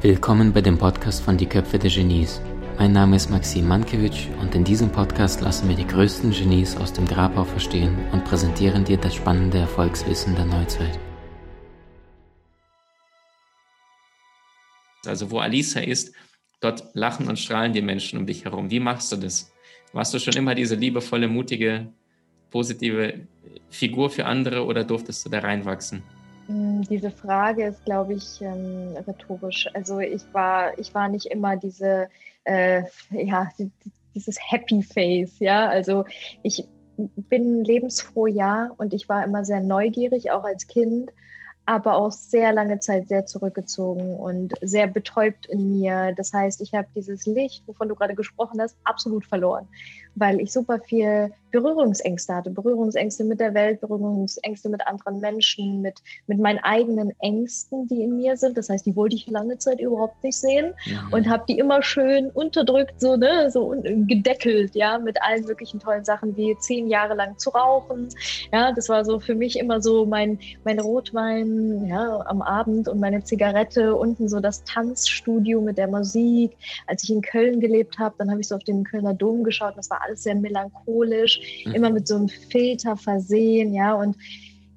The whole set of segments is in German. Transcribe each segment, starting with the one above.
Willkommen bei dem Podcast von Die Köpfe der Genies. Mein Name ist Maxim Mankewitsch und in diesem Podcast lassen wir die größten Genies aus dem Grabau verstehen und präsentieren dir das spannende Erfolgswissen der Neuzeit. Also wo Alisa ist, dort lachen und strahlen die Menschen um dich herum. Wie machst du das? Warst du schon immer diese liebevolle, mutige, positive Figur für andere oder durftest du da reinwachsen? Hm, diese Frage ist, glaube ich, ähm, rhetorisch. Also ich war, ich war nicht immer diese, äh, ja, dieses Happy Face, ja. Also ich bin lebensfroh, ja, und ich war immer sehr neugierig, auch als Kind aber auch sehr lange Zeit sehr zurückgezogen und sehr betäubt in mir. Das heißt, ich habe dieses Licht, wovon du gerade gesprochen hast, absolut verloren, weil ich super viel Berührungsängste hatte, Berührungsängste mit der Welt, Berührungsängste mit anderen Menschen, mit, mit meinen eigenen Ängsten, die in mir sind. Das heißt, die wollte ich lange Zeit überhaupt nicht sehen mhm. und habe die immer schön unterdrückt, so, ne, so gedeckelt, ja, mit allen möglichen tollen Sachen, wie zehn Jahre lang zu rauchen. Ja, das war so für mich immer so mein, mein Rotwein, ja, am Abend und meine Zigarette, unten so das Tanzstudio mit der Musik. Als ich in Köln gelebt habe, dann habe ich so auf den Kölner Dom geschaut, das war alles sehr melancholisch mhm. immer mit so einem Filter versehen, ja. Und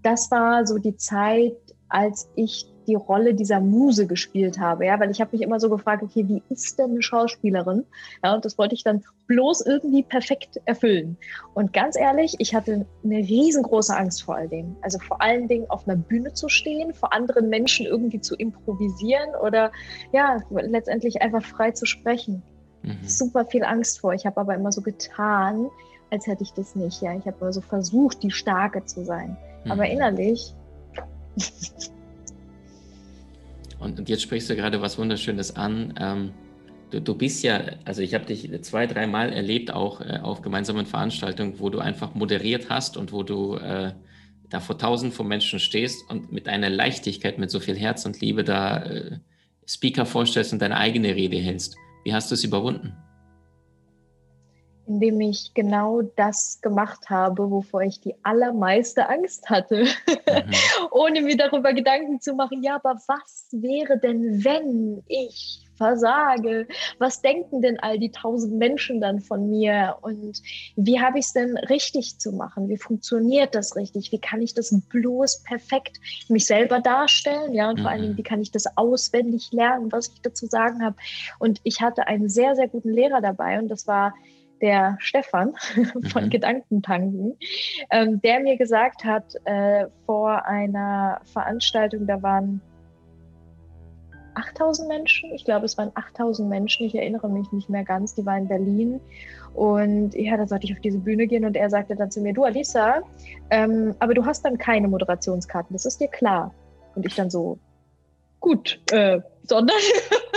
das war so die Zeit, als ich die Rolle dieser Muse gespielt habe, ja, weil ich habe mich immer so gefragt, okay, wie ist denn eine Schauspielerin? Ja, und das wollte ich dann bloß irgendwie perfekt erfüllen. Und ganz ehrlich, ich hatte eine riesengroße Angst vor all dem. Also vor allen Dingen auf einer Bühne zu stehen, vor anderen Menschen irgendwie zu improvisieren oder ja, letztendlich einfach frei zu sprechen. Mhm. Super viel Angst vor. Ich habe aber immer so getan, als hätte ich das nicht. Ja, ich habe also versucht, die Starke zu sein. Mhm. Aber innerlich. und, und, jetzt sprichst du gerade was Wunderschönes an. Ähm, du, du, bist ja, also ich habe dich zwei, dreimal erlebt, auch äh, auf gemeinsamen Veranstaltungen, wo du einfach moderiert hast und wo du äh, da vor tausend von Menschen stehst und mit einer Leichtigkeit, mit so viel Herz und Liebe da äh, Speaker vorstellst und deine eigene Rede hältst. Wie hast du es überwunden? Indem ich genau das gemacht habe, wovor ich die allermeiste Angst hatte, mhm. ohne mir darüber Gedanken zu machen, ja, aber was wäre denn, wenn ich versage? Was denken denn all die tausend Menschen dann von mir? Und wie habe ich es denn richtig zu machen? Wie funktioniert das richtig? Wie kann ich das bloß perfekt mich selber darstellen? Ja, und mhm. vor allen Dingen, mhm. wie kann ich das auswendig lernen, was ich dazu sagen habe? Und ich hatte einen sehr, sehr guten Lehrer dabei und das war der Stefan von mhm. Gedankentanken, ähm, der mir gesagt hat, äh, vor einer Veranstaltung, da waren 8000 Menschen, ich glaube, es waren 8000 Menschen, ich erinnere mich nicht mehr ganz, die waren in Berlin. Und ja, da sollte ich auf diese Bühne gehen und er sagte dann zu mir, du Alisa, ähm, aber du hast dann keine Moderationskarten, das ist dir klar. Und ich dann so, gut, äh, sondern.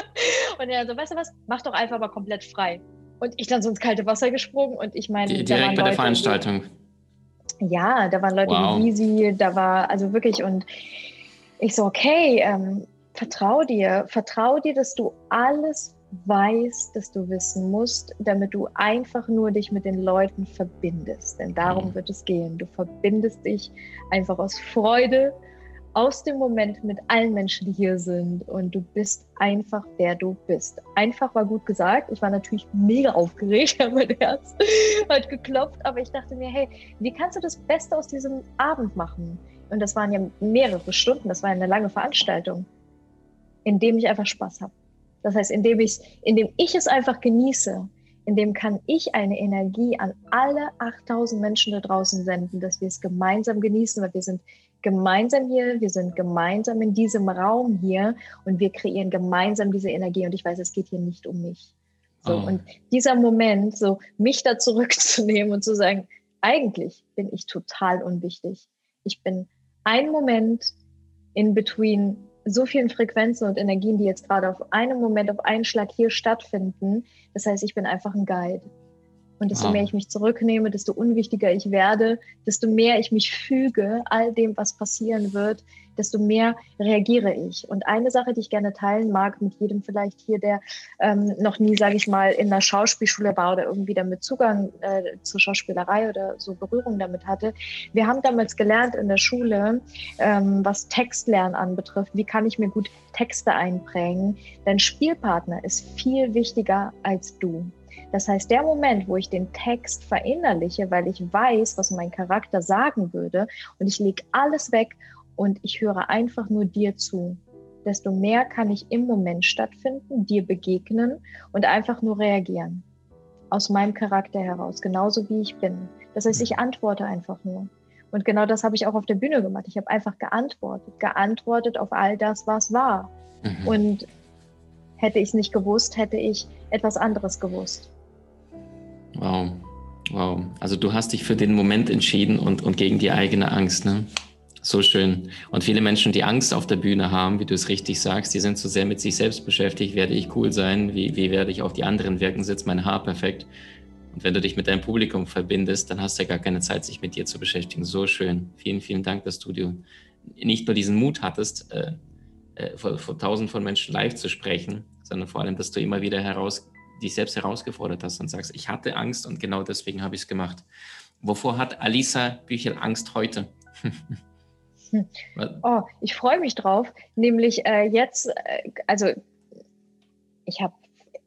und er so, weißt du was, mach doch einfach mal komplett frei. Und ich dann so ins kalte Wasser gesprungen und ich meine. Direkt bei Leute, der Veranstaltung. ja, da waren Leute wow. wie Easy, da war also wirklich und ich so, okay, ähm, vertrau dir, vertrau dir, dass du alles weißt, dass du wissen musst, damit du einfach nur dich mit den Leuten verbindest. Denn darum mhm. wird es gehen. Du verbindest dich einfach aus Freude aus dem Moment mit allen Menschen, die hier sind und du bist einfach, wer du bist. Einfach war gut gesagt. Ich war natürlich mega aufgeregt, mein Herz hat geklopft, aber ich dachte mir, hey, wie kannst du das Beste aus diesem Abend machen? Und das waren ja mehrere Stunden, das war eine lange Veranstaltung, indem ich einfach Spaß habe. Das heißt, indem ich, indem ich es einfach genieße, indem kann ich eine Energie an alle 8000 Menschen da draußen senden, dass wir es gemeinsam genießen, weil wir sind gemeinsam hier, wir sind gemeinsam in diesem Raum hier und wir kreieren gemeinsam diese Energie und ich weiß, es geht hier nicht um mich. So, oh. Und dieser Moment, so mich da zurückzunehmen und zu sagen, eigentlich bin ich total unwichtig. Ich bin ein Moment in between so vielen Frequenzen und Energien, die jetzt gerade auf einem Moment, auf einen Schlag hier stattfinden. Das heißt, ich bin einfach ein Guide. Und desto wow. mehr ich mich zurücknehme, desto unwichtiger ich werde, desto mehr ich mich füge all dem, was passieren wird, desto mehr reagiere ich. Und eine Sache, die ich gerne teilen mag mit jedem vielleicht hier, der ähm, noch nie, sage ich mal, in einer Schauspielschule war oder irgendwie damit Zugang äh, zur Schauspielerei oder so Berührung damit hatte. Wir haben damals gelernt in der Schule, ähm, was Textlernen anbetrifft, wie kann ich mir gut Texte einprägen. Dein Spielpartner ist viel wichtiger als du. Das heißt, der Moment, wo ich den Text verinnerliche, weil ich weiß, was mein Charakter sagen würde, und ich lege alles weg und ich höre einfach nur dir zu, desto mehr kann ich im Moment stattfinden, dir begegnen und einfach nur reagieren. Aus meinem Charakter heraus, genauso wie ich bin. Das heißt, ich antworte einfach nur. Und genau das habe ich auch auf der Bühne gemacht. Ich habe einfach geantwortet, geantwortet auf all das, was war. Mhm. Und hätte ich es nicht gewusst, hätte ich etwas anderes gewusst. Wow, wow. Also du hast dich für den Moment entschieden und, und gegen die eigene Angst, ne? So schön. Und viele Menschen, die Angst auf der Bühne haben, wie du es richtig sagst, die sind so sehr mit sich selbst beschäftigt. Werde ich cool sein? Wie, wie werde ich auf die anderen wirken? Sitzt mein Haar perfekt? Und wenn du dich mit deinem Publikum verbindest, dann hast du ja gar keine Zeit, sich mit dir zu beschäftigen. So schön. Vielen, vielen Dank, dass du nicht nur diesen Mut hattest, äh, äh, vor, vor tausend von Menschen live zu sprechen, sondern vor allem, dass du immer wieder heraus, dich selbst herausgefordert hast und sagst, ich hatte Angst und genau deswegen habe ich es gemacht. Wovor hat Alisa Büchel Angst heute? Oh, ich freue mich drauf. Nämlich äh, jetzt, äh, also ich habe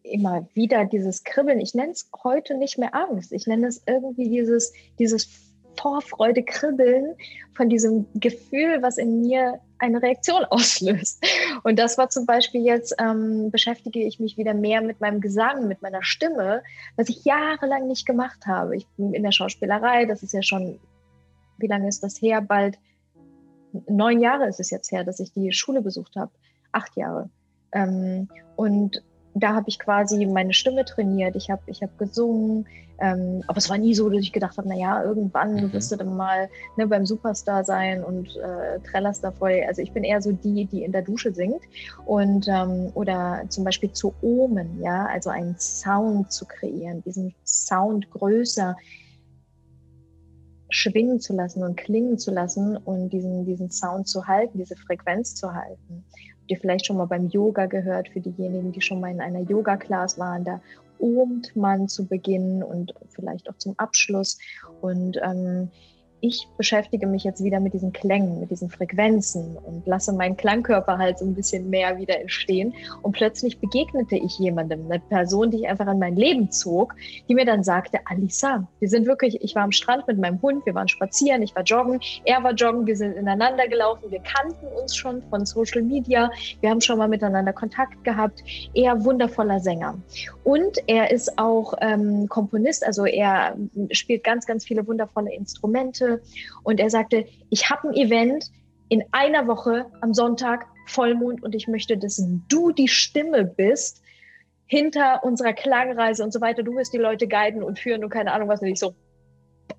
immer wieder dieses Kribbeln. Ich nenne es heute nicht mehr Angst. Ich nenne es irgendwie dieses, dieses Vorfreude, Kribbeln von diesem Gefühl, was in mir eine Reaktion auslöst. Und das war zum Beispiel jetzt, ähm, beschäftige ich mich wieder mehr mit meinem Gesang, mit meiner Stimme, was ich jahrelang nicht gemacht habe. Ich bin in der Schauspielerei, das ist ja schon, wie lange ist das her? Bald neun Jahre ist es jetzt her, dass ich die Schule besucht habe. Acht Jahre. Ähm, und da habe ich quasi meine Stimme trainiert. Ich habe ich hab gesungen. Ähm, aber es war nie so, dass ich gedacht habe, naja, irgendwann mhm. wirst du dann mal ne, beim Superstar sein und äh, trällerst da voll. Also ich bin eher so die, die in der Dusche singt. Und ähm, oder zum Beispiel zu omen, ja, also einen Sound zu kreieren, diesen Sound größer schwingen zu lassen und klingen zu lassen und diesen, diesen Sound zu halten, diese Frequenz zu halten. Habt ihr vielleicht schon mal beim Yoga gehört, für diejenigen, die schon mal in einer Yoga-Class waren, da ohmt man zu Beginn und vielleicht auch zum Abschluss. Und ähm, ich beschäftige mich jetzt wieder mit diesen Klängen, mit diesen Frequenzen und lasse meinen Klangkörper halt so ein bisschen mehr wieder entstehen. Und plötzlich begegnete ich jemandem, eine Person, die ich einfach in mein Leben zog, die mir dann sagte, Alisa, wir sind wirklich, ich war am Strand mit meinem Hund, wir waren spazieren, ich war joggen, er war joggen, wir sind ineinander gelaufen, wir kannten uns schon von Social Media, wir haben schon mal miteinander Kontakt gehabt. Er wundervoller Sänger. Und er ist auch ähm, Komponist, also er spielt ganz, ganz viele wundervolle Instrumente und er sagte, ich habe ein Event in einer Woche am Sonntag, Vollmond und ich möchte, dass du die Stimme bist hinter unserer Klangreise und so weiter. Du wirst die Leute guiden und führen und keine Ahnung was. Und ich so,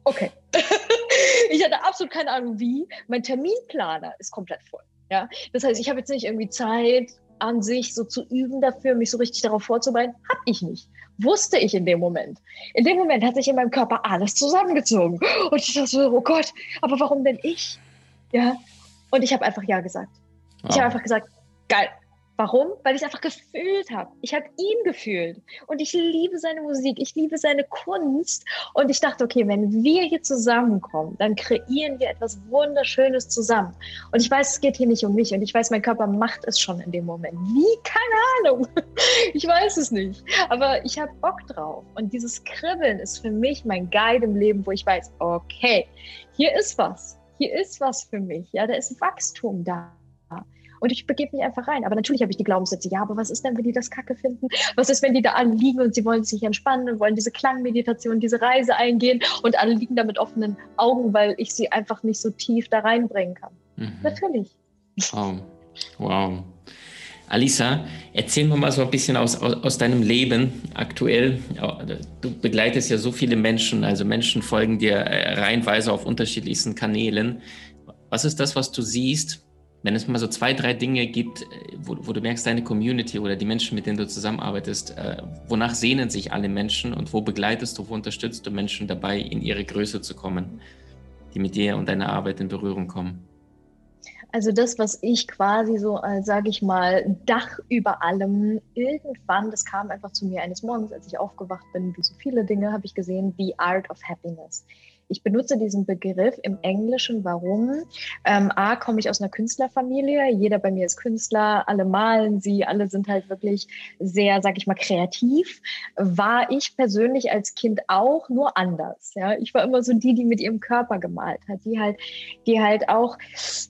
okay. ich hatte absolut keine Ahnung wie. Mein Terminplaner ist komplett voll. Ja, das heißt, ich habe jetzt nicht irgendwie Zeit an sich so zu üben dafür, mich so richtig darauf vorzubereiten, habe ich nicht. Wusste ich in dem Moment. In dem Moment hat sich in meinem Körper alles zusammengezogen. Und ich dachte so, oh Gott, aber warum denn ich? Ja. Und ich habe einfach Ja gesagt. Wow. Ich habe einfach gesagt, geil, Warum? Weil ich einfach gefühlt habe. Ich habe ihn gefühlt. Und ich liebe seine Musik, ich liebe seine Kunst. Und ich dachte, okay, wenn wir hier zusammenkommen, dann kreieren wir etwas Wunderschönes zusammen. Und ich weiß, es geht hier nicht um mich. Und ich weiß, mein Körper macht es schon in dem Moment. Wie? Keine Ahnung. Ich weiß es nicht. Aber ich habe Bock drauf. Und dieses Kribbeln ist für mich mein Guide im Leben, wo ich weiß, okay, hier ist was. Hier ist was für mich. Ja, da ist Wachstum da. Und ich begebe mich einfach rein. Aber natürlich habe ich die Glaubenssätze, ja, aber was ist denn, wenn die das Kacke finden? Was ist, wenn die da alle liegen und sie wollen sich entspannen und wollen diese Klangmeditation, diese Reise eingehen und alle liegen da mit offenen Augen, weil ich sie einfach nicht so tief da reinbringen kann. Mhm. Natürlich. Wow. Wow. Alisa, erzähl mir mal so ein bisschen aus, aus, aus, deinem Leben aktuell. Du begleitest ja so viele Menschen, also Menschen folgen dir äh, reihenweise auf unterschiedlichsten Kanälen. Was ist das, was du siehst, wenn es mal so zwei, drei Dinge gibt, äh, wo, wo, du merkst, deine Community oder die Menschen, mit denen du zusammenarbeitest, äh, wonach sehnen sich alle Menschen und wo begleitest du, wo unterstützt du Menschen dabei, in ihre Größe zu kommen, die mit dir und deiner Arbeit in Berührung kommen? Also das, was ich quasi so, äh, sage ich mal, Dach über allem, irgendwann, das kam einfach zu mir eines Morgens, als ich aufgewacht bin, wie so viele Dinge, habe ich gesehen, The Art of Happiness. Ich benutze diesen Begriff im Englischen. Warum? Ähm, A, komme ich aus einer Künstlerfamilie. Jeder bei mir ist Künstler. Alle malen sie. Alle sind halt wirklich sehr, sag ich mal, kreativ. War ich persönlich als Kind auch nur anders. Ja, ich war immer so die, die mit ihrem Körper gemalt hat, die halt, die halt auch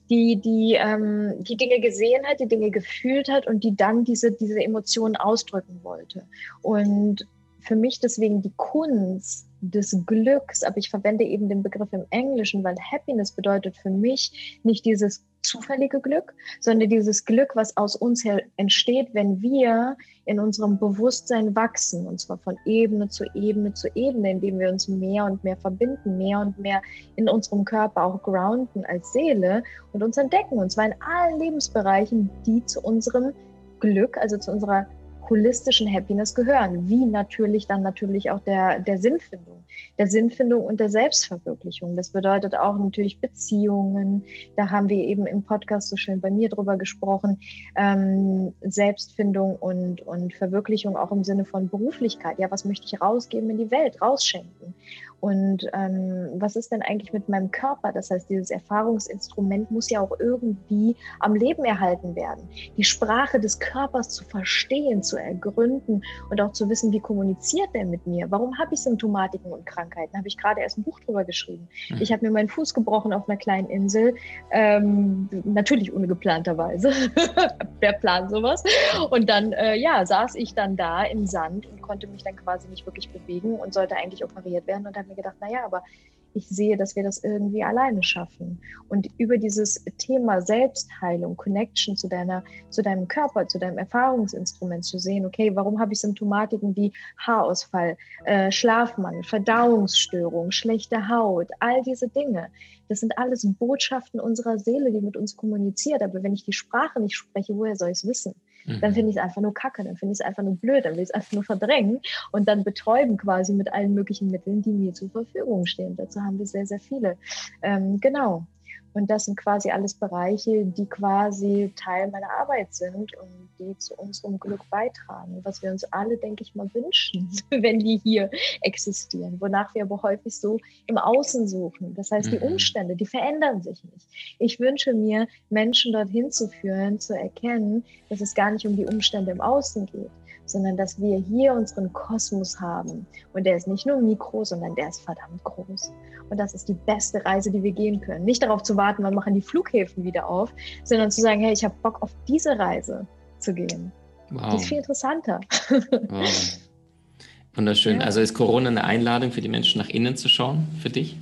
die, die, ähm, die Dinge gesehen hat, die Dinge gefühlt hat und die dann diese, diese Emotionen ausdrücken wollte. Und für mich deswegen die Kunst des Glücks, aber ich verwende eben den Begriff im Englischen, weil Happiness bedeutet für mich nicht dieses zufällige Glück, sondern dieses Glück, was aus uns her entsteht, wenn wir in unserem Bewusstsein wachsen, und zwar von Ebene zu Ebene zu Ebene, indem wir uns mehr und mehr verbinden, mehr und mehr in unserem Körper auch grounden als Seele und uns entdecken, und zwar in allen Lebensbereichen, die zu unserem Glück, also zu unserer holistischen Happiness gehören, wie natürlich dann natürlich auch der, der Sinnfindung, der Sinnfindung und der Selbstverwirklichung. Das bedeutet auch natürlich Beziehungen, da haben wir eben im Podcast so schön bei mir drüber gesprochen, ähm, Selbstfindung und, und Verwirklichung auch im Sinne von Beruflichkeit. Ja, was möchte ich rausgeben in die Welt, rausschenken? Und ähm, was ist denn eigentlich mit meinem Körper? Das heißt, dieses Erfahrungsinstrument muss ja auch irgendwie am Leben erhalten werden. Die Sprache des Körpers zu verstehen, zu ergründen und auch zu wissen, wie kommuniziert der mit mir? Warum habe ich Symptomatiken und Krankheiten? Habe ich gerade erst ein Buch drüber geschrieben. Mhm. Ich habe mir meinen Fuß gebrochen auf einer kleinen Insel, ähm, natürlich ungeplanterweise. Wer plant sowas? Und dann, äh, ja, saß ich dann da im Sand und konnte mich dann quasi nicht wirklich bewegen und sollte eigentlich operiert werden und habe mir gedacht, naja, aber ich sehe, dass wir das irgendwie alleine schaffen. Und über dieses Thema Selbstheilung, Connection zu deiner, zu deinem Körper, zu deinem Erfahrungsinstrument zu sehen, okay, warum habe ich Symptomatiken wie Haarausfall, äh, Schlafmangel, Verdauungsstörung, schlechte Haut, all diese Dinge. Das sind alles Botschaften unserer Seele, die mit uns kommuniziert. Aber wenn ich die Sprache nicht spreche, woher soll ich es wissen? Dann mhm. finde ich es einfach nur kacke, dann finde ich es einfach nur blöd, dann will ich es einfach nur verdrängen und dann betäuben quasi mit allen möglichen Mitteln, die mir zur Verfügung stehen. Dazu haben wir sehr, sehr viele. Ähm, genau. Und das sind quasi alles Bereiche, die quasi Teil meiner Arbeit sind und die zu unserem Glück beitragen, was wir uns alle, denke ich mal, wünschen, wenn die hier existieren, wonach wir aber häufig so im Außen suchen. Das heißt, die mhm. Umstände, die verändern sich nicht. Ich wünsche mir, Menschen dorthin zu führen, zu erkennen, dass es gar nicht um die Umstände im Außen geht, sondern dass wir hier unseren Kosmos haben. Und der ist nicht nur mikro, sondern der ist verdammt groß. Und das ist die beste Reise, die wir gehen können. Nicht darauf zu warten, wann machen die Flughäfen wieder auf, sondern zu sagen, hey, ich habe Bock auf diese Reise zu gehen. Wow. Die ist viel interessanter. Wow. Wunderschön. Ja. Also ist Corona eine Einladung für die Menschen nach innen zu schauen, für dich?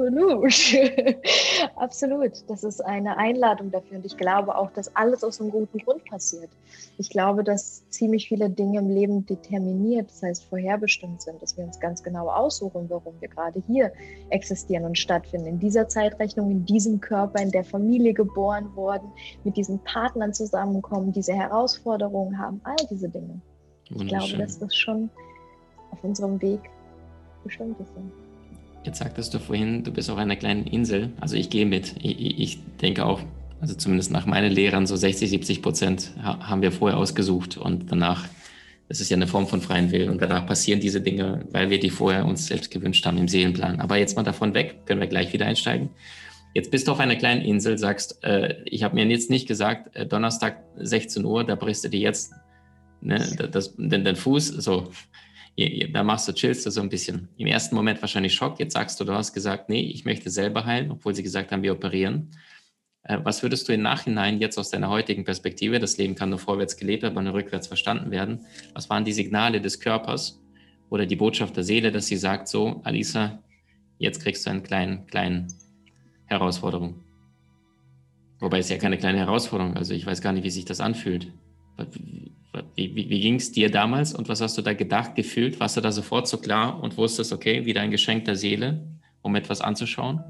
Absolut. Absolut. Das ist eine Einladung dafür. Und ich glaube auch, dass alles aus einem guten Grund passiert. Ich glaube, dass ziemlich viele Dinge im Leben determiniert, das heißt vorherbestimmt sind, dass wir uns ganz genau aussuchen, warum wir gerade hier existieren und stattfinden. In dieser Zeitrechnung, in diesem Körper, in der Familie geboren worden, mit diesen Partnern zusammenkommen, diese Herausforderungen haben, all diese Dinge. Ich glaube, dass das schon auf unserem Weg bestimmt ist. Jetzt sagtest du vorhin, du bist auf einer kleinen Insel. Also ich gehe mit. Ich, ich denke auch, also zumindest nach meinen Lehrern, so 60, 70 Prozent haben wir vorher ausgesucht und danach, das ist ja eine Form von freien Willen und danach passieren diese Dinge, weil wir die vorher uns selbst gewünscht haben im Seelenplan. Aber jetzt mal davon weg, können wir gleich wieder einsteigen. Jetzt bist du auf einer kleinen Insel, sagst, äh, ich habe mir jetzt nicht gesagt, äh, Donnerstag 16 Uhr, da brichst du dir jetzt ne, das, den, den Fuß, so da machst du, chillst du so ein bisschen. Im ersten Moment wahrscheinlich Schock. Jetzt sagst du, du hast gesagt, nee, ich möchte selber heilen, obwohl sie gesagt haben, wir operieren. Äh, was würdest du im Nachhinein jetzt aus deiner heutigen Perspektive, das Leben kann nur vorwärts gelebt, aber nur rückwärts verstanden werden, was waren die Signale des Körpers oder die Botschaft der Seele, dass sie sagt, so, Alisa, jetzt kriegst du eine kleine, kleine Herausforderung. Wobei es ja keine kleine Herausforderung, also ich weiß gar nicht, wie sich das anfühlt. Wie, wie, wie ging es dir damals und was hast du da gedacht, gefühlt? Warst du da sofort so klar und wusstest, okay, wieder ein Geschenk der Seele, um etwas anzuschauen?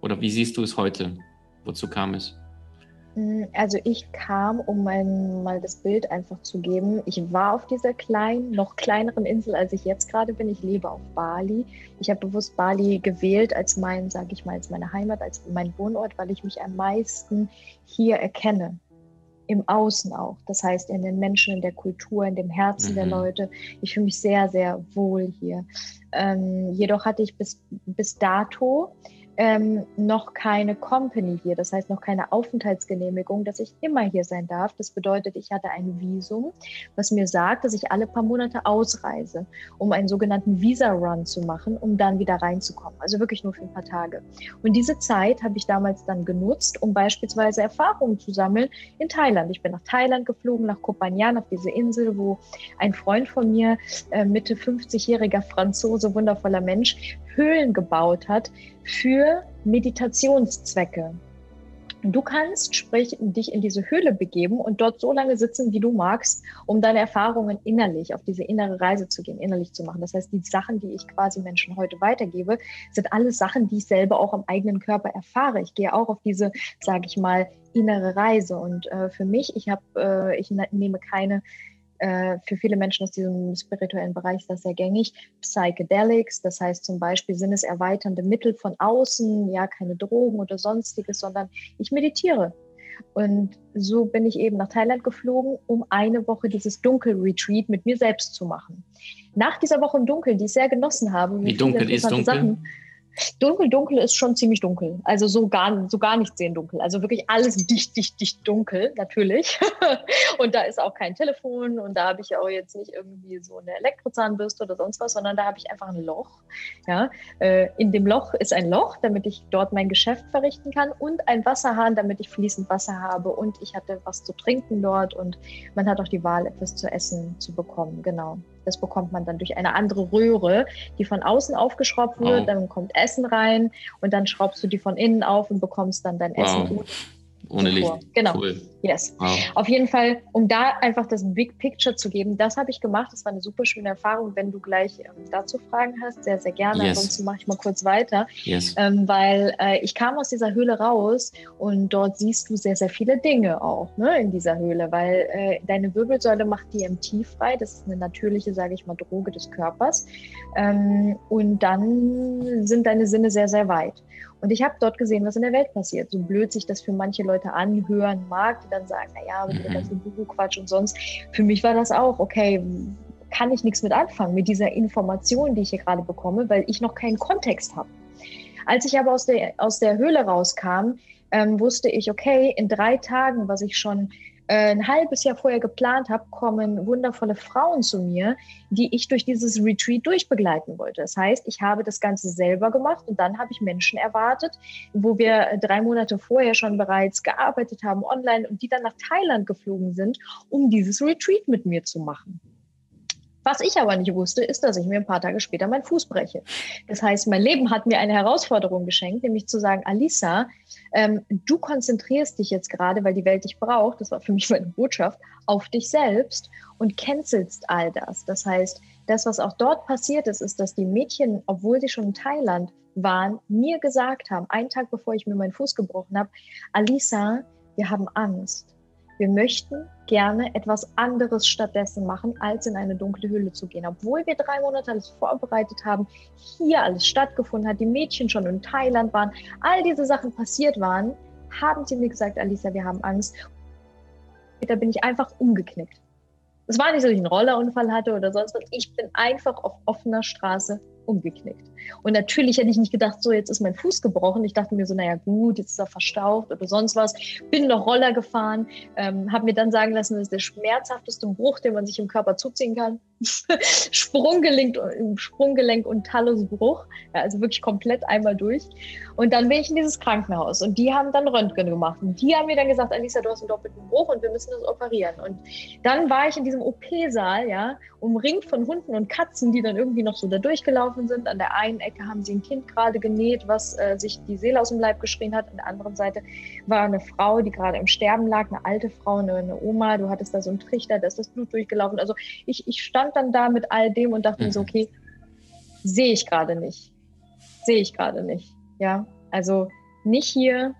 Oder wie siehst du es heute? Wozu kam es? Mm, also ich kam, um mein, mal das Bild einfach zu geben. Ich war auf dieser kleinen, noch kleineren Insel, als ich jetzt gerade bin. Ich lebe auf Bali. Ich habe bewusst Bali gewählt als mein, sage ich mal, als meine Heimat, als mein Wohnort, weil ich mich am meisten hier erkenne. Im Außen auch. Das heißt, in den Menschen, in der Kultur, in dem Herzen mhm. der Leute. Ich fühle mich sehr, sehr wohl hier. Ähm, jedoch hatte ich bis, bis dato ähm, noch keine Company hier, das heißt noch keine Aufenthaltsgenehmigung, dass ich immer hier sein darf. Das bedeutet, ich hatte ein Visum, was mir sagt, dass ich alle paar Monate ausreise, um einen sogenannten Visa-Run zu machen, um dann wieder reinzukommen. Also wirklich nur für ein paar Tage. Und diese Zeit habe ich damals dann genutzt, um beispielsweise Erfahrungen zu sammeln in Thailand. Ich bin nach Thailand geflogen, nach Koh Phangan, auf diese Insel, wo ein Freund von mir, äh, Mitte 50-jähriger Franzose, wundervoller Mensch, Höhlen gebaut hat für Meditationszwecke. Du kannst, sprich, dich in diese Höhle begeben und dort so lange sitzen, wie du magst, um deine Erfahrungen innerlich, auf diese innere Reise zu gehen, innerlich zu machen. Das heißt, die Sachen, die ich quasi Menschen heute weitergebe, sind alles Sachen, die ich selber auch am eigenen Körper erfahre. Ich gehe auch auf diese, sage ich mal, innere Reise. Und äh, für mich, ich habe, äh, ich ne-, nehme keine äh, für viele Menschen aus diesem spirituellen Bereich ist das sehr gängig. Psychedelics, das heißt zum Beispiel sinneserweiternde Mittel von außen, ja, keine Drogen oder sonstiges, sondern ich meditiere. Und so bin ich eben nach Thailand geflogen, um eine Woche dieses Dunkel-Retreat mit mir selbst zu machen. Nach dieser Woche im Dunkeln, die ich sehr genossen habe, wie dunkel ist dunkel? Sachen, Dunkel, dunkel ist schon ziemlich dunkel. Also so gar, so gar nicht sehen dunkel. Also wirklich alles dicht, dicht, dicht dunkel, natürlich. und da ist auch kein Telefon und da habe ich auch jetzt nicht irgendwie so eine Elektrozahnbürste oder sonst was, sondern da habe ich einfach ein Loch. Ja? Äh, in dem Loch ist ein Loch, damit ich dort mein Geschäft verrichten kann und ein Wasserhahn, damit ich fließend Wasser habe und ich hatte was zu trinken dort und man hat auch die Wahl, etwas zu essen zu bekommen. Genau. Das bekommt man dann durch eine andere Röhre, die von außen aufgeschraubt wird. Oh. Dann kommt Essen rein und dann schraubst du die von innen auf und bekommst dann dein wow. Essen. Ohne Licht. Genau. Cool. Yes. Wow. Auf jeden Fall, um da einfach das Big Picture zu geben, das habe ich gemacht. Das war eine super schöne Erfahrung. Wenn du gleich ähm, dazu Fragen hast, sehr, sehr gerne. Yes. Ansonsten mache ich mal kurz weiter. Yes. Ähm, weil äh, ich kam aus dieser Höhle raus und dort siehst du sehr, sehr viele Dinge auch ne, in dieser Höhle, weil äh, deine Wirbelsäule macht DMT frei. Das ist eine natürliche, sage ich mal, Droge des Körpers. Ähm, und dann sind deine Sinne sehr, sehr weit. Und ich habe dort gesehen, was in der Welt passiert. So blöd sich das für manche Leute anhören mag, die dann sagen, naja, mit dem ganzen Guru-Quatsch und sonst. Für mich war das auch, okay, kann ich nichts mit anfangen, mit dieser Information, die ich hier gerade bekomme, weil ich noch keinen Kontext habe. Als ich aber aus der, aus der Höhle rauskam, ähm, wusste ich, okay, in drei Tagen, was ich schon ein halbes Jahr vorher geplant habe, kommen wundervolle Frauen zu mir, die ich durch dieses Retreat durchbegleiten wollte. Das heißt, ich habe das Ganze selber gemacht und dann habe ich Menschen erwartet, wo wir drei Monate vorher schon bereits gearbeitet haben online und die dann nach Thailand geflogen sind, um dieses Retreat mit mir zu machen. Was ich aber nicht wusste, ist, dass ich mir ein paar Tage später meinen Fuß breche. Das heißt, mein Leben hat mir eine Herausforderung geschenkt, nämlich zu sagen, Alisa, ähm, du konzentrierst dich jetzt gerade, weil die Welt dich braucht, das war für mich meine Botschaft, auf dich selbst und cancelst all das. Das heißt, das, was auch dort passiert ist, ist, dass die Mädchen, obwohl sie schon in Thailand waren, mir gesagt haben, einen Tag bevor ich mir meinen Fuß gebrochen habe, Alisa, wir haben Angst. Wir möchten gerne etwas anderes stattdessen machen, als in eine dunkle Höhle zu gehen. Obwohl wir drei Monate alles vorbereitet haben, hier alles stattgefunden hat, die Mädchen schon in Thailand waren, all diese Sachen passiert waren, haben sie mir gesagt, Alisa, wir haben Angst. Da bin ich einfach umgeknickt. Es war nicht so, dass ich einen Rollerunfall hatte oder sonst was. Ich bin einfach auf offener Straße umgeknickt. Und natürlich hätte ich nicht gedacht, so jetzt ist mein Fuß gebrochen. Ich dachte mir so, naja gut, jetzt ist er verstaucht oder sonst was. Bin noch Roller gefahren, ähm, habe mir dann sagen lassen, das ist der schmerzhafteste Bruch, den man sich im Körper zuziehen kann. Sprunggelenk, Sprunggelenk und Talusbruch, ja, also wirklich komplett einmal durch. Und dann bin ich in dieses Krankenhaus und die haben dann Röntgen gemacht. Und die haben mir dann gesagt, Anissa, du hast einen doppelten Bruch und wir müssen das operieren. Und dann war ich in diesem OP-Saal, ja, umringt von Hunden und Katzen, die dann irgendwie noch so da durchgelaufen sind. An der einen Ecke haben sie ein Kind gerade genäht, was äh, sich die Seele aus dem Leib geschrien hat. An der anderen Seite war eine Frau, die gerade im Sterben lag, eine alte Frau, eine, eine Oma. Du hattest da so einen Trichter, da ist das Blut durchgelaufen. Also ich, ich stand dann da mit all dem und dachte mhm. mir so, mhm. okay, sehe ich gerade nicht. Sehe ich gerade nicht. Ja, also nicht hier,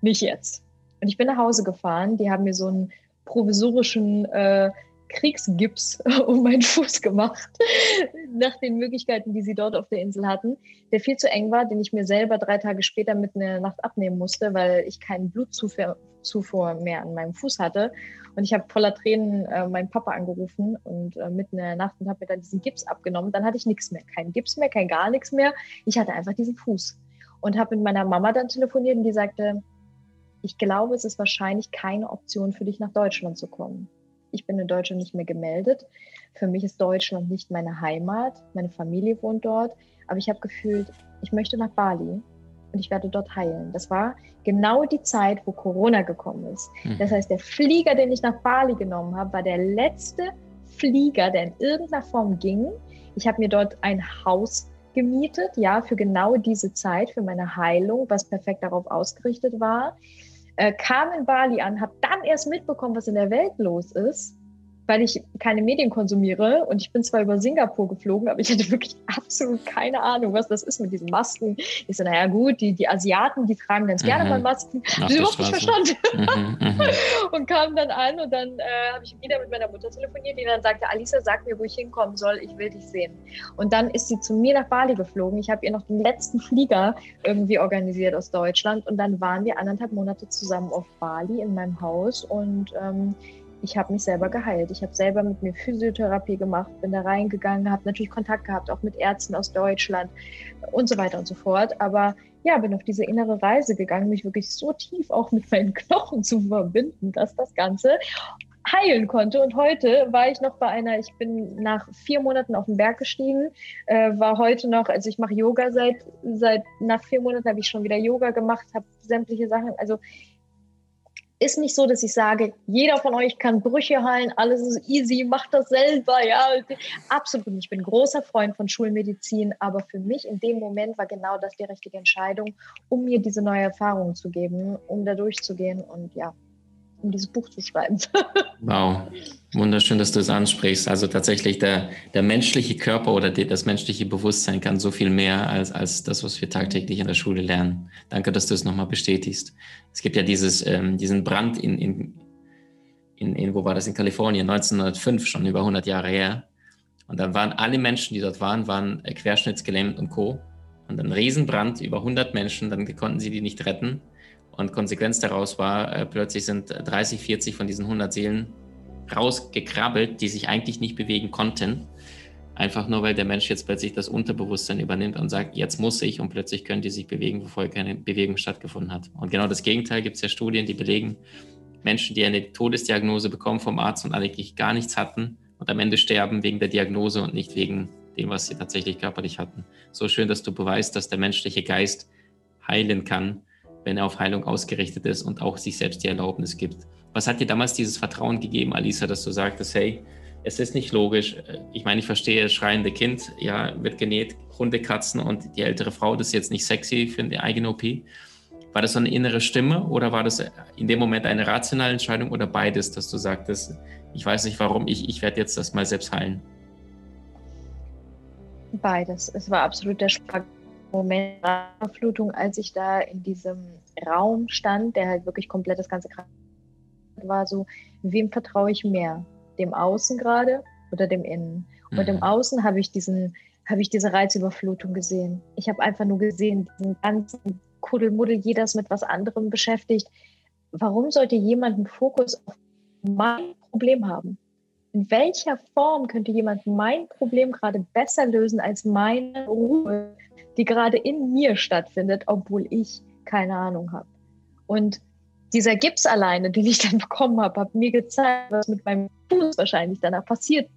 nicht jetzt. Und ich bin nach Hause gefahren. Die haben mir so einen provisorischen äh, Kriegsgips um meinen Fuß gemacht, nach den Möglichkeiten, die sie dort auf der Insel hatten, der viel zu eng war, den ich mir selber drei Tage später mit einer Nacht abnehmen musste, weil ich keinen Blutzufuhr mehr an meinem Fuß hatte. Und ich habe voller Tränen äh, meinen Papa angerufen und äh, mitten in der Nacht und habe mir dann diesen Gips abgenommen. Dann hatte ich nichts mehr, kein Gips mehr, kein gar nichts mehr. Ich hatte einfach diesen Fuß und habe mit meiner Mama dann telefoniert und die sagte, ich glaube, es ist wahrscheinlich keine Option für dich nach Deutschland zu kommen ich bin in Deutschland nicht mehr gemeldet. Für mich ist Deutschland nicht meine Heimat. Meine Familie wohnt dort. Aber ich habe gefühlt, ich möchte nach Bali und ich werde dort heilen. Das war genau die Zeit, wo Corona gekommen ist. Mhm. Das heißt, der Flieger, den ich nach Bali genommen habe, war der letzte Flieger, der in irgendeiner Form ging. Ich habe mir dort ein Haus gemietet, ja, für genau diese Zeit, für meine Heilung, was perfekt darauf ausgerichtet war äh, kam in Bali an, habe dann erst mitbekommen, was in der Welt los ist weil ich keine Medien konsumiere und ich bin zwar über Singapur geflogen, aber ich hatte wirklich absolut keine Ahnung, was das ist mit diesen Masken. Ich so, naja gut, die, die Asiaten, die tragen ganz gerne mhm. mal Masken. Nach ich überhaupt nicht verstanden. Mhm, mhm. und kam dann an und dann äh, habe ich wieder mit meiner Mutter telefoniert, die dann sagte, Alisa, sag mir, wo ich hinkommen soll, ich will dich sehen. Und dann ist sie zu mir nach Bali geflogen. Ich habe ihr noch den letzten Flieger irgendwie organisiert aus Deutschland und dann waren wir anderthalb Monate zusammen auf Bali in meinem Haus und ähm, ich habe mich selber geheilt. Ich habe selber mit mir Physiotherapie gemacht, bin da reingegangen, habe natürlich Kontakt gehabt, auch mit Ärzten aus Deutschland und so weiter und so fort. Aber ja, bin auf diese innere Reise gegangen, mich wirklich so tief auch mit meinen Knochen zu verbinden, dass das Ganze heilen konnte. Und heute war ich noch bei einer, ich bin nach vier Monaten auf den Berg gestiegen, äh, war heute noch, also ich mache Yoga seit, seit nach vier Monaten habe ich schon wieder Yoga gemacht, habe sämtliche Sachen, also ist nicht so, dass ich sage, jeder von euch kann Brüche heilen, alles ist easy, macht das selber. Ja, absolut nicht. Ich bin großer Freund von Schulmedizin, aber für mich in dem Moment war genau das die richtige Entscheidung, um mir diese neue Erfahrung zu geben, um da durchzugehen. Und ja, um dieses Buch zu schreiben. wow, wunderschön, dass du es ansprichst. Also tatsächlich der, der menschliche Körper oder die, das menschliche Bewusstsein kann so viel mehr als, als das, was wir tagtäglich in der Schule lernen. Danke, dass du es nochmal bestätigst. Es gibt ja dieses, ähm, diesen Brand in, in, in, in, wo war das, in Kalifornien, 1905, schon über 100 Jahre her. Und dann waren alle Menschen, die dort waren, waren querschnittsgelähmt und Co. Und ein Riesenbrand, über 100 Menschen, dann konnten sie die nicht retten. Und Konsequenz daraus war, äh, plötzlich sind 30, 40 von diesen 100 Seelen rausgekrabbelt, die sich eigentlich nicht bewegen konnten. Einfach nur, weil der Mensch jetzt plötzlich das Unterbewusstsein übernimmt und sagt, jetzt muss ich und plötzlich können die sich bewegen, wo keine Bewegung stattgefunden hat. Und genau das Gegenteil gibt es ja Studien, die belegen, Menschen, die eine Todesdiagnose bekommen vom Arzt und eigentlich gar nichts hatten und am Ende sterben wegen der Diagnose und nicht wegen dem, was sie tatsächlich körperlich hatten. So schön, dass du beweist, dass der menschliche Geist heilen kann wenn er auf Heilung ausgerichtet ist und auch sich selbst die Erlaubnis gibt. Was hat dir damals dieses Vertrauen gegeben, Alisa, dass du sagtest, hey, es ist nicht logisch. Ich meine, ich verstehe, schreiende Kind, ja, wird genäht, Hunde, Katzen und die ältere Frau, das ist jetzt nicht sexy für eine eigene OP. War das so eine innere Stimme oder war das in dem Moment eine rationale Entscheidung oder beides, dass du sagtest, ich weiß nicht warum, ich, ich werde jetzt das mal selbst heilen? Beides. Es war absolut der Spagat Moment Flutung, als ich da in diesem Raum stand, der halt wirklich komplett das ganze Krankenhaus war, so, wem vertraue ich mehr? Dem Außen gerade oder dem Innen? Und mhm. im Außen habe ich diesen, habe ich diese Reizüberflutung gesehen. Ich habe einfach nur gesehen, diesen ganzen Kuddelmuddel, jeder ist mit was anderem beschäftigt. Warum sollte jemand einen Fokus auf mein Problem haben? In welcher Form könnte jemand mein Problem gerade besser lösen als meine Ruhe, die gerade in mir stattfindet, obwohl ich keine Ahnung habe. Und dieser Gips alleine, den ich dann bekommen habe, hat mir gezeigt, was mit meinem Fuß wahrscheinlich danach passiert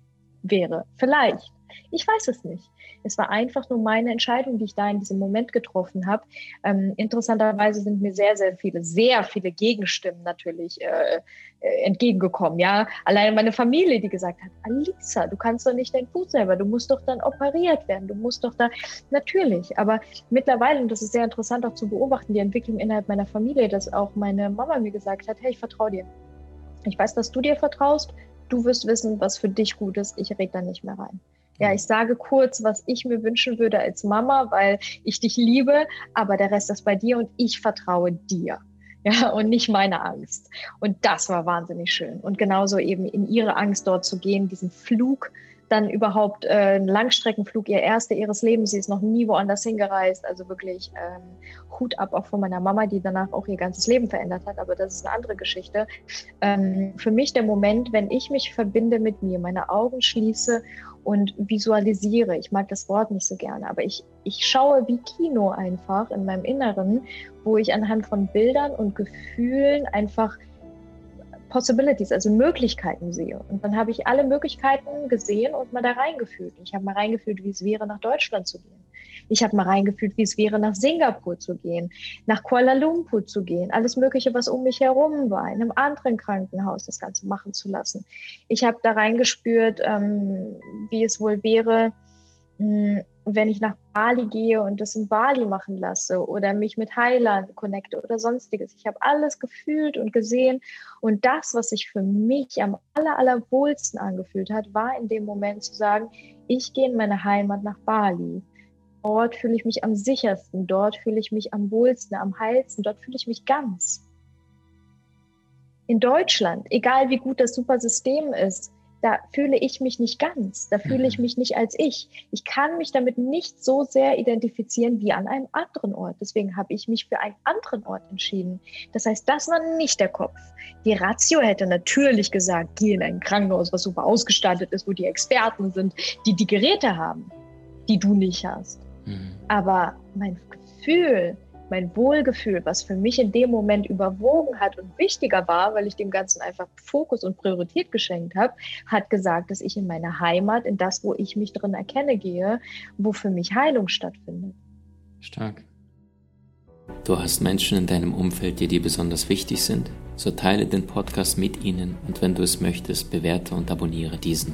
wäre. Vielleicht. Ich weiß es nicht. Es war einfach nur meine Entscheidung, die ich da in diesem Moment getroffen habe. Ähm, interessanterweise sind mir sehr, sehr viele, sehr viele Gegenstimmen natürlich äh, äh, entgegengekommen. Ja, allein meine Familie, die gesagt hat: Alisa, du kannst doch nicht deinen Fuß selber, du musst doch dann operiert werden, du musst doch da. Natürlich, aber mittlerweile, und das ist sehr interessant auch zu beobachten, die Entwicklung innerhalb meiner Familie, dass auch meine Mama mir gesagt hat: Hey, ich vertraue dir. Ich weiß, dass du dir vertraust. Du wirst wissen, was für dich gut ist. Ich rede da nicht mehr rein. Ja, ich sage kurz, was ich mir wünschen würde als Mama, weil ich dich liebe, aber der Rest ist bei dir und ich vertraue dir. ja, und nicht meine Angst. Und das war wahnsinnig schön. Und genauso eben in ihre Angst dort zu gehen, diesen Flug dann überhaupt äh, ein Langstreckenflug, ihr erster ihres Lebens. Sie ist noch nie woanders hingereist. Also wirklich ähm, Hut ab auch von meiner Mama, die danach auch ihr ganzes Leben verändert hat. Aber das ist eine andere Geschichte. Ähm, für mich der Moment, wenn ich mich verbinde mit mir, meine Augen schließe und visualisiere. Ich mag das Wort nicht so gerne, aber ich, ich schaue wie Kino einfach in meinem Inneren, wo ich anhand von Bildern und Gefühlen einfach Possibilities, also Möglichkeiten sehe. Und dann habe ich alle Möglichkeiten gesehen und mal da reingefühlt. Ich habe mal reingefühlt, wie es wäre, nach Deutschland zu gehen. Ich habe mal reingefühlt, wie es wäre, nach Singapur zu gehen, nach Kuala Lumpur zu gehen, alles Mögliche, was um mich herum war, in einem anderen Krankenhaus das Ganze machen zu lassen. Ich habe da reingespürt, ähm, wie es wohl wäre, mh, hm, wenn ich nach Bali gehe und das in Bali machen lasse oder mich mit Heilern connecte oder sonstiges. Ich habe alles gefühlt und gesehen und das, was sich für mich am aller, allerwohlsten angefühlt hat, war in dem Moment zu sagen, ich gehe in meine Heimat nach Bali. Dort fühle ich mich am sichersten, dort fühle ich mich am wohlsten, am heilsten, dort fühle ich mich ganz. In Deutschland, egal wie gut das super System ist, da fühle ich mich nicht ganz, da fühle ich mhm. mich nicht als ich. Ich kann mich damit nicht so sehr identifizieren wie an einem anderen Ort. Deswegen habe ich mich für einen anderen Ort entschieden. Das heißt, das war nicht der Kopf. Die Ratio hätte natürlich gesagt, geh in ein Krankenhaus, was super ausgestattet ist, wo die Experten sind, die die Geräte haben, die du nicht hast. Mhm. Aber mein Gefühl, mein Wohlgefühl, was für mich in dem Moment überwogen hat und wichtiger war, weil ich dem Ganzen einfach Fokus und Priorität geschenkt habe, hat gesagt, dass ich in meine Heimat, in das, wo ich mich drin erkenne, gehe, wo für mich Heilung stattfindet. Stark. Du hast Menschen in deinem Umfeld, die dir besonders wichtig sind? So teile den Podcast mit ihnen und wenn du es möchtest, bewerte und abonniere diesen.